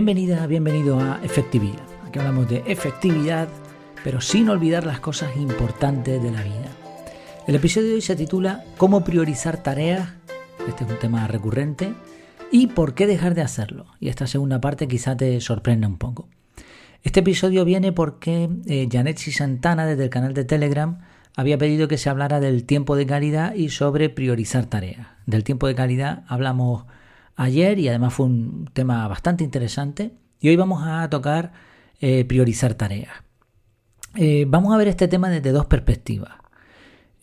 Bienvenida, bienvenido a Efectividad. Aquí hablamos de efectividad, pero sin olvidar las cosas importantes de la vida. El episodio de hoy se titula ¿Cómo priorizar tareas? Este es un tema recurrente. ¿Y por qué dejar de hacerlo? Y esta segunda parte quizá te sorprenda un poco. Este episodio viene porque eh, Janetsi Santana desde el canal de Telegram había pedido que se hablara del tiempo de calidad y sobre priorizar tareas. Del tiempo de calidad hablamos ayer y además fue un tema bastante interesante. Y hoy vamos a tocar eh, priorizar tareas. Eh, vamos a ver este tema desde dos perspectivas.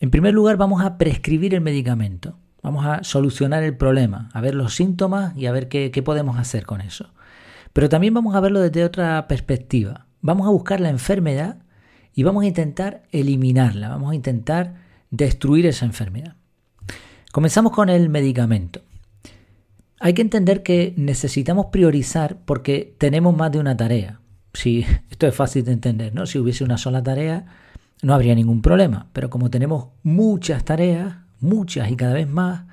En primer lugar, vamos a prescribir el medicamento. Vamos a solucionar el problema, a ver los síntomas y a ver qué, qué podemos hacer con eso. Pero también vamos a verlo desde otra perspectiva. Vamos a buscar la enfermedad y vamos a intentar eliminarla, vamos a intentar destruir esa enfermedad. Comenzamos con el medicamento. Hay que entender que necesitamos priorizar porque tenemos más de una tarea. Si esto es fácil de entender, ¿no? Si hubiese una sola tarea, no habría ningún problema. Pero como tenemos muchas tareas, muchas y cada vez más,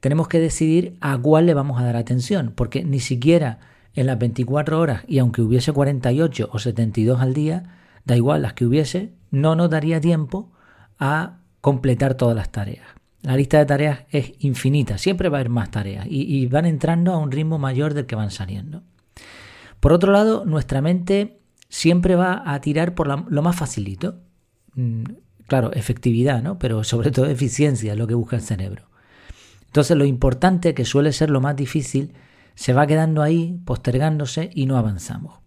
tenemos que decidir a cuál le vamos a dar atención, porque ni siquiera en las 24 horas, y aunque hubiese 48 o 72 al día, da igual las que hubiese, no nos daría tiempo a completar todas las tareas. La lista de tareas es infinita, siempre va a haber más tareas y, van entrando a un ritmo mayor del que van saliendo. Por otro lado, nuestra mente siempre va a tirar por lo más facilito. Mm, claro, efectividad, ¿no? Pero sobre todo eficiencia es lo que busca el cerebro. Entonces lo importante, que suele ser lo más difícil, se va quedando ahí, postergándose y no avanzamos.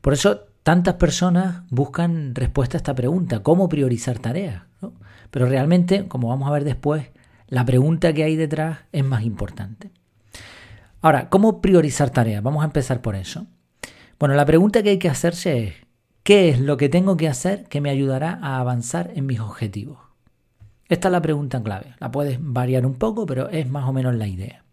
Por eso tantas personas buscan respuesta a esta pregunta, ¿cómo priorizar tareas? Pero realmente, como vamos a ver después, la pregunta que hay detrás es más importante. Ahora, ¿cómo priorizar tareas? Vamos a empezar por eso. Bueno, la pregunta que hay que hacerse es, ¿qué es lo que tengo que hacer que me ayudará a avanzar en mis objetivos? Esta es la pregunta clave. La puedes variar un poco, pero es más o menos la idea.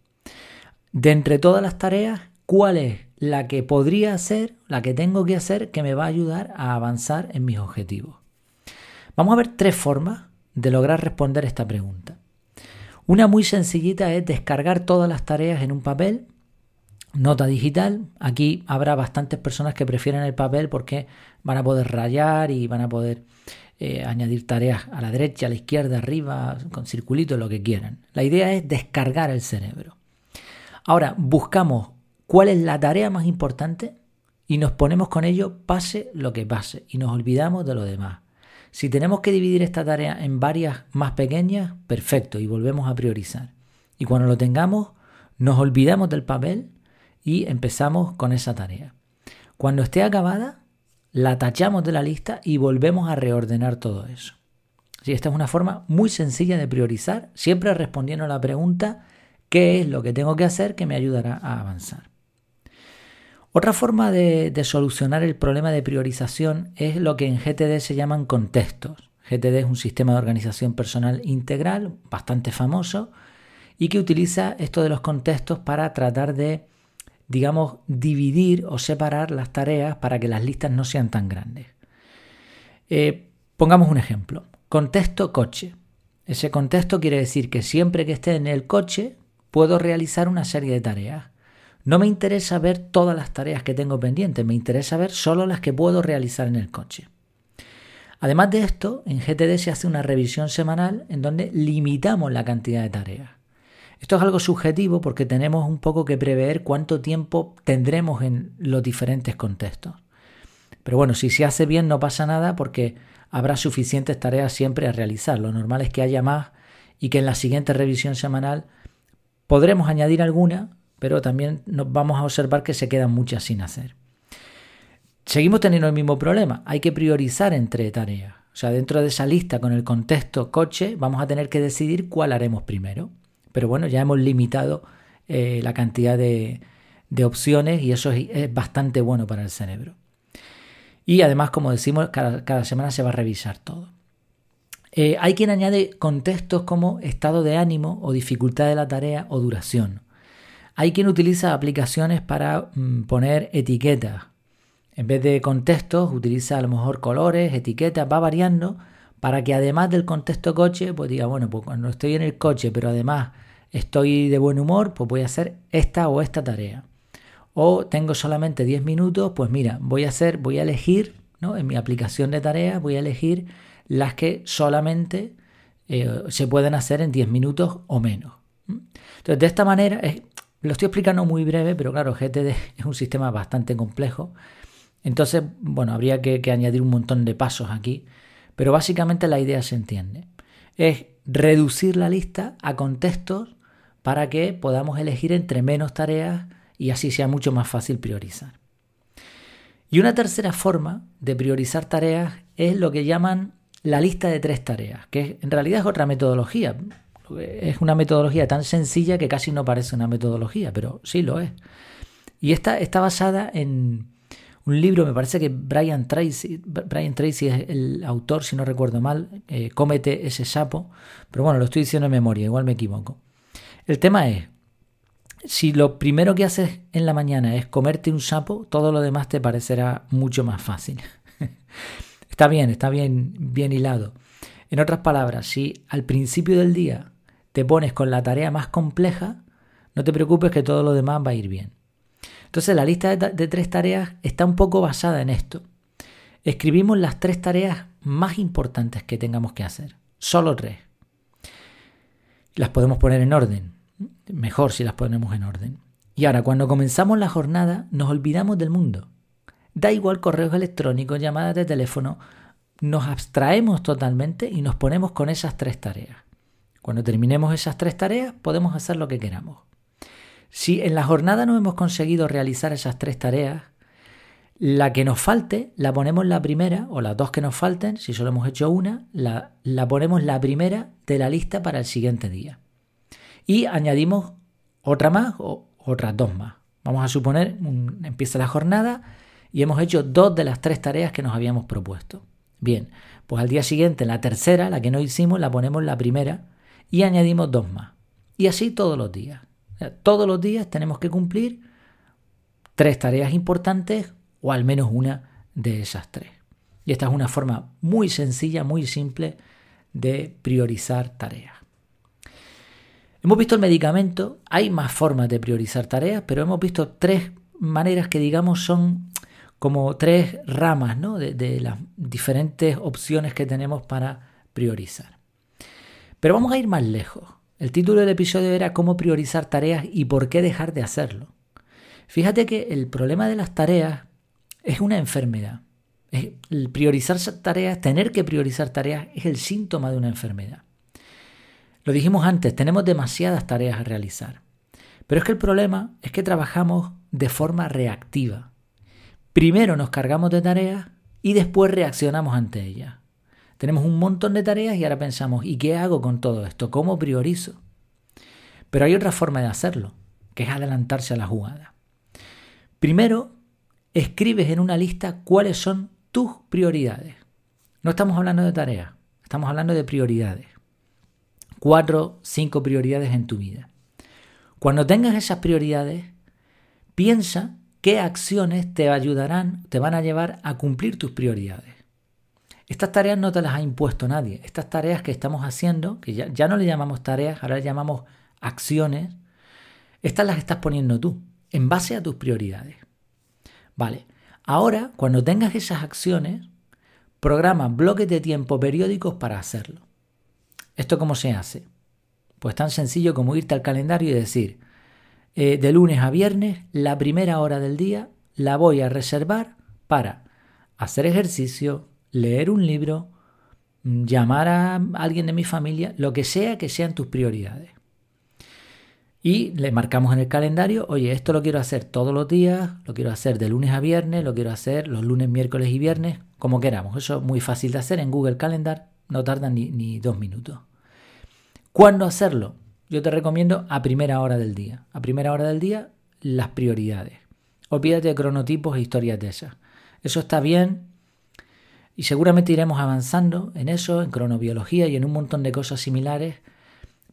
De entre todas las tareas, ¿cuál es la que podría hacer, la que tengo que hacer que me va a ayudar a avanzar en mis objetivos? Vamos a ver tres formas de lograr responder esta pregunta. Una muy sencillita es descargar todas las tareas en un papel, nota digital. Aquí habrá bastantes personas que prefieren el papel porque van a poder rayar y van a poder eh, añadir tareas a la derecha, a la izquierda, arriba, con circulitos, lo que quieran. La idea es descargar el cerebro. Ahora, buscamos cuál es la tarea más importante y nos ponemos con ello pase lo que pase y nos olvidamos de lo demás. Si tenemos que dividir esta tarea en varias más pequeñas, perfecto, y volvemos a priorizar. Y cuando lo tengamos, nos olvidamos del papel y empezamos con esa tarea. Cuando esté acabada, la tachamos de la lista y volvemos a reordenar todo eso. esta es una forma muy sencilla de priorizar, siempre respondiendo a la pregunta ¿qué es lo que tengo que hacer que me ayudará a avanzar? Otra forma de, solucionar el problema de priorización es lo que en GTD se llaman contextos. GTD es un sistema de organización personal integral bastante famoso y que utiliza esto de los contextos para tratar de, digamos, dividir o separar las tareas para que las listas no sean tan grandes. Eh, pongamos un ejemplo. Contexto coche. Ese contexto quiere decir que siempre que esté en el coche puedo realizar una serie de tareas. No me interesa ver todas las tareas que tengo pendientes, me interesa ver solo las que puedo realizar en el coche. Además de esto, en GTD se hace una revisión semanal en donde limitamos la cantidad de tareas. Esto es algo subjetivo porque tenemos un poco que prever cuánto tiempo tendremos en los diferentes contextos. Pero bueno, si se hace bien no pasa nada porque habrá suficientes tareas siempre a realizar. Lo normal es que haya más y que en la siguiente revisión semanal podremos añadir alguna pero también nos vamos a observar que se quedan muchas sin hacer. Seguimos teniendo el mismo problema, hay que priorizar entre tareas. O sea, dentro de esa lista con el contexto coche, vamos a tener que decidir cuál haremos primero. Pero bueno, ya hemos limitado eh, la cantidad de, opciones y eso es, bastante bueno para el cerebro. Y además, como decimos, cada, semana se va a revisar todo. Eh, hay quien añade contextos como estado de ánimo o dificultad de la tarea o duración. Hay quien utiliza aplicaciones para mm, poner etiquetas. En vez de contextos, utiliza a lo mejor colores, etiquetas, va variando para que además del contexto coche, pues diga, bueno, pues cuando estoy en el coche, pero además estoy de buen humor, pues voy a hacer esta o esta tarea. o tengo solamente 10 minutos, pues mira, voy a hacer, voy a elegir, ¿no? En mi aplicación de tareas voy a elegir las que solamente eh, se pueden hacer en 10 minutos o menos. Entonces, de esta manera, lo estoy explicando muy breve, pero claro, GTD es un sistema bastante complejo. Entonces, bueno, habría que, que añadir un montón de pasos aquí, pero básicamente la idea se entiende. Es reducir la lista a contextos para que podamos elegir entre menos tareas y así sea mucho más fácil priorizar. Y una tercera forma de priorizar tareas es lo que llaman la lista de tres tareas, que en realidad es otra metodología. Es una metodología tan sencilla que casi no parece una metodología, pero sí lo es. Y esta está basada en un libro, me parece que Brian Tracy, Brian Tracy es el autor, si no recuerdo mal, eh, Cómete ese sapo, pero bueno, lo estoy diciendo en memoria, igual me equivoco. El tema es, si lo primero que haces en la mañana es comerte un sapo, todo lo demás te parecerá mucho más fácil. está bien, está bien, bien hilado. En otras palabras, si al principio del día te pones con la tarea más compleja, no te preocupes que todo lo demás va a ir bien. Entonces la lista de, tres tareas está un poco basada en esto. Escribimos las tres tareas más importantes que tengamos que hacer. Solo tres. Las podemos poner en orden. Mejor si las ponemos en orden. Y ahora, cuando comenzamos la jornada, nos olvidamos del mundo. Da igual correos electrónicos, llamadas de teléfono, nos abstraemos totalmente y nos ponemos con esas tres tareas. Cuando terminemos esas tres tareas, podemos hacer lo que queramos. Si en la jornada no hemos conseguido realizar esas tres tareas, la que nos falte la ponemos la primera, o las dos que nos falten, si solo hemos hecho una, la, la ponemos la primera de la lista para el siguiente día. Y añadimos otra más o otras dos más. Vamos a suponer, empieza la jornada y hemos hecho dos de las tres tareas que nos habíamos propuesto. Bien, pues al día siguiente la tercera, la que no hicimos, la ponemos la primera y añadimos dos más. Y así todos los días. Todos los días tenemos que cumplir tres tareas importantes o al menos una de esas tres. Y esta es una forma muy sencilla, muy simple de priorizar tareas. Hemos visto el medicamento, hay más formas de priorizar tareas, pero hemos visto tres maneras que digamos son como tres ramas de, de las diferentes opciones que tenemos para priorizar. Pero vamos a ir más lejos. El título del episodio era cómo priorizar tareas y por qué dejar de hacerlo. Fíjate que el problema de las tareas es una enfermedad. El priorizar tareas, tener que priorizar tareas es el síntoma de una enfermedad. Lo dijimos antes, tenemos demasiadas tareas a realizar. Pero es que el problema es que trabajamos de forma reactiva. Primero nos cargamos de tareas y después reaccionamos ante ellas. Tenemos un montón de tareas y ahora pensamos, ¿y qué hago con todo esto? ¿Cómo priorizo? Pero hay otra forma de hacerlo, que es adelantarse a la jugada. Primero, escribes en una lista cuáles son tus prioridades. No estamos hablando de tareas, estamos hablando de prioridades. Cuatro, cinco prioridades en tu vida. Cuando tengas esas prioridades, piensa qué acciones te ayudarán, te van a llevar a cumplir tus prioridades. Estas tareas no te las ha impuesto nadie. Estas tareas que estamos haciendo, que ya, no le llamamos tareas, ahora le llamamos acciones, estas las estás poniendo tú, en base a tus prioridades. Vale, ahora cuando tengas esas acciones, programa bloques de tiempo periódicos para hacerlo. ¿Esto cómo se hace? Pues tan sencillo como irte al calendario y decir, eh, de lunes a viernes, la primera hora del día la voy a reservar para hacer ejercicio, leer un libro, llamar a alguien de mi familia, lo que sea que sean tus prioridades. Y le marcamos en el calendario, oye, esto lo quiero hacer todos los días, lo quiero hacer de lunes a viernes, lo quiero hacer los lunes, miércoles y viernes, como queramos. Eso es muy fácil de hacer en Google Calendar, no tarda ni, ni dos minutos. ¿Cuándo hacerlo? Yo te recomiendo a primera hora del día. A primera hora del día, las prioridades. Olvídate de cronotipos e historias de esas. Eso está bien y seguramente iremos avanzando en eso, en cronobiología y en un montón de cosas similares.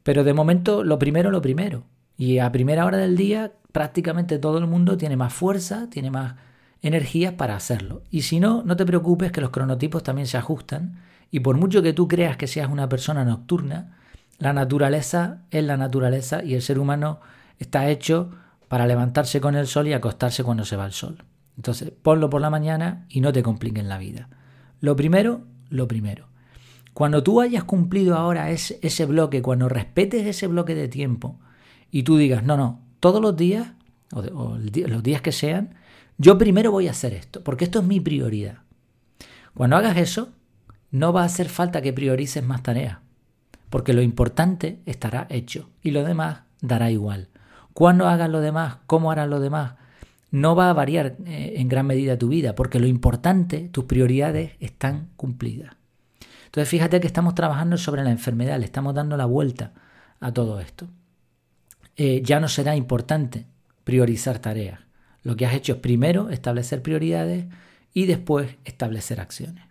Pero de momento lo primero, lo primero. Y a primera hora del día prácticamente todo el mundo tiene más fuerza, tiene más energía para hacerlo. Y si no, no te preocupes que los cronotipos también se ajustan. Y por mucho que tú creas que seas una persona nocturna, la naturaleza es la naturaleza y el ser humano está hecho para levantarse con el sol y acostarse cuando se va el sol. Entonces, ponlo por la mañana y no te compliquen la vida. Lo primero, lo primero. Cuando tú hayas cumplido ahora ese, ese bloque, cuando respetes ese bloque de tiempo y tú digas, no, no, todos los días, o, o los días que sean, yo primero voy a hacer esto, porque esto es mi prioridad. Cuando hagas eso, no va a hacer falta que priorices más tareas, porque lo importante estará hecho y lo demás dará igual. Cuando hagas lo demás, cómo harás lo demás, no va a variar eh, en gran medida tu vida, porque lo importante, tus prioridades están cumplidas. Entonces fíjate que estamos trabajando sobre la enfermedad, le estamos dando la vuelta a todo esto. Eh, ya no será importante priorizar tareas. Lo que has hecho es primero establecer prioridades y después establecer acciones.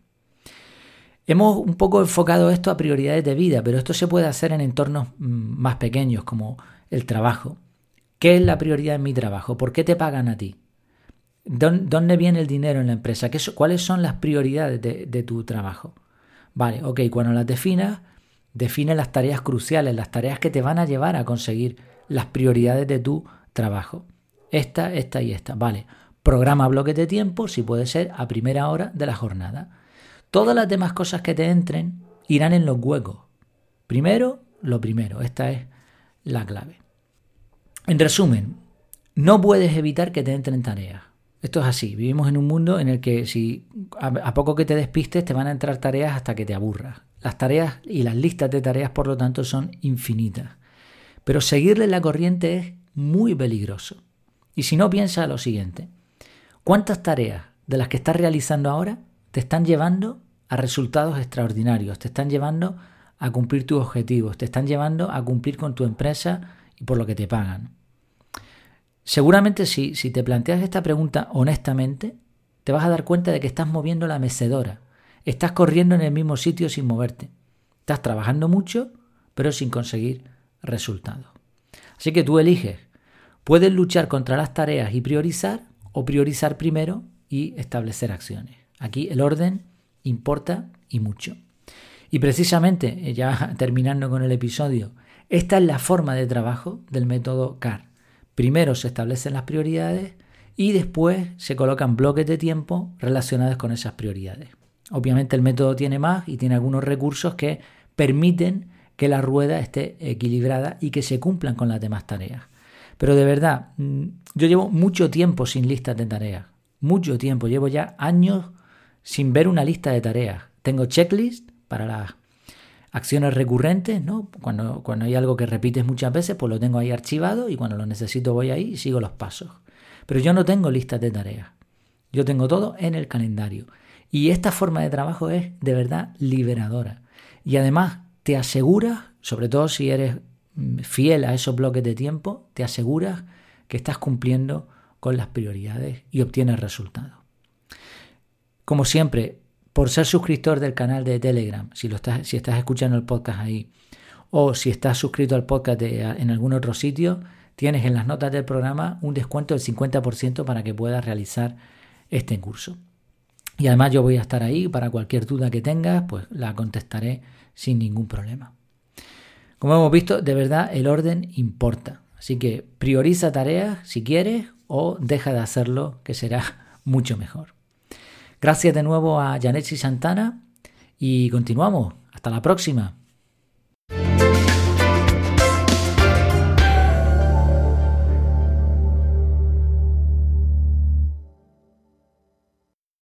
Hemos un poco enfocado esto a prioridades de vida, pero esto se puede hacer en entornos mm, más pequeños como el trabajo. ¿Qué es la prioridad en mi trabajo? ¿Por qué te pagan a ti? ¿Dónde viene el dinero en la empresa? ¿Cuáles son las prioridades de, tu trabajo? Vale, ok, cuando las definas, define las tareas cruciales, las tareas que te van a llevar a conseguir las prioridades de tu trabajo. Esta, esta y esta. Vale, programa bloques de tiempo, si puede ser, a primera hora de la jornada. Todas las demás cosas que te entren irán en los huecos. Primero, lo primero. Esta es la clave. En resumen, no puedes evitar que te entren tareas. Esto es así. Vivimos en un mundo en el que si a, poco que te despistes te van a entrar tareas hasta que te aburras. Las tareas y las listas de tareas, por lo tanto, son infinitas. Pero seguirle la corriente es muy peligroso. Y si no, piensa lo siguiente. ¿Cuántas tareas de las que estás realizando ahora te están llevando a resultados extraordinarios? Te están llevando a cumplir tus objetivos, te están llevando a cumplir con tu empresa y por lo que te pagan. Seguramente si, si te planteas esta pregunta honestamente, te vas a dar cuenta de que estás moviendo la mecedora, estás corriendo en el mismo sitio sin moverte, estás trabajando mucho, pero sin conseguir resultados. Así que tú eliges, puedes luchar contra las tareas y priorizar, o priorizar primero y establecer acciones. Aquí el orden importa y mucho. Y precisamente, ya terminando con el episodio, esta es la forma de trabajo del método CAR. Primero se establecen las prioridades y después se colocan bloques de tiempo relacionados con esas prioridades. Obviamente el método tiene más y tiene algunos recursos que permiten que la rueda esté equilibrada y que se cumplan con las demás tareas. Pero de verdad, mm, yo llevo mucho tiempo sin listas de tareas. Mucho tiempo. Llevo ya años sin ver una lista de tareas. Tengo checklist para las acciones recurrentes, ¿no? Cuando, cuando hay algo que repites muchas veces, pues lo tengo ahí archivado y cuando lo necesito voy ahí y sigo los pasos. Pero yo no tengo listas de tareas. Yo tengo todo en el calendario. Y esta forma de trabajo es de verdad liberadora. Y además te aseguras, sobre todo si eres mm, fiel a esos bloques de tiempo, te aseguras que estás cumpliendo con las prioridades y obtienes resultados. Como siempre, por ser suscriptor del canal de Telegram, si, lo estás, escuchando el podcast ahí, o si estás suscrito al podcast en algún otro sitio, tienes en las notas del programa un descuento del 50% para que puedas realizar este curso. Y además yo voy a estar ahí para cualquier duda que tengas, pues la contestaré sin ningún problema. Como hemos visto, de verdad el orden importa. Así que prioriza tareas si quieres o deja de hacerlo, que será mucho mejor. Gracias de nuevo a Janetsi Santana y continuamos. Hasta la próxima.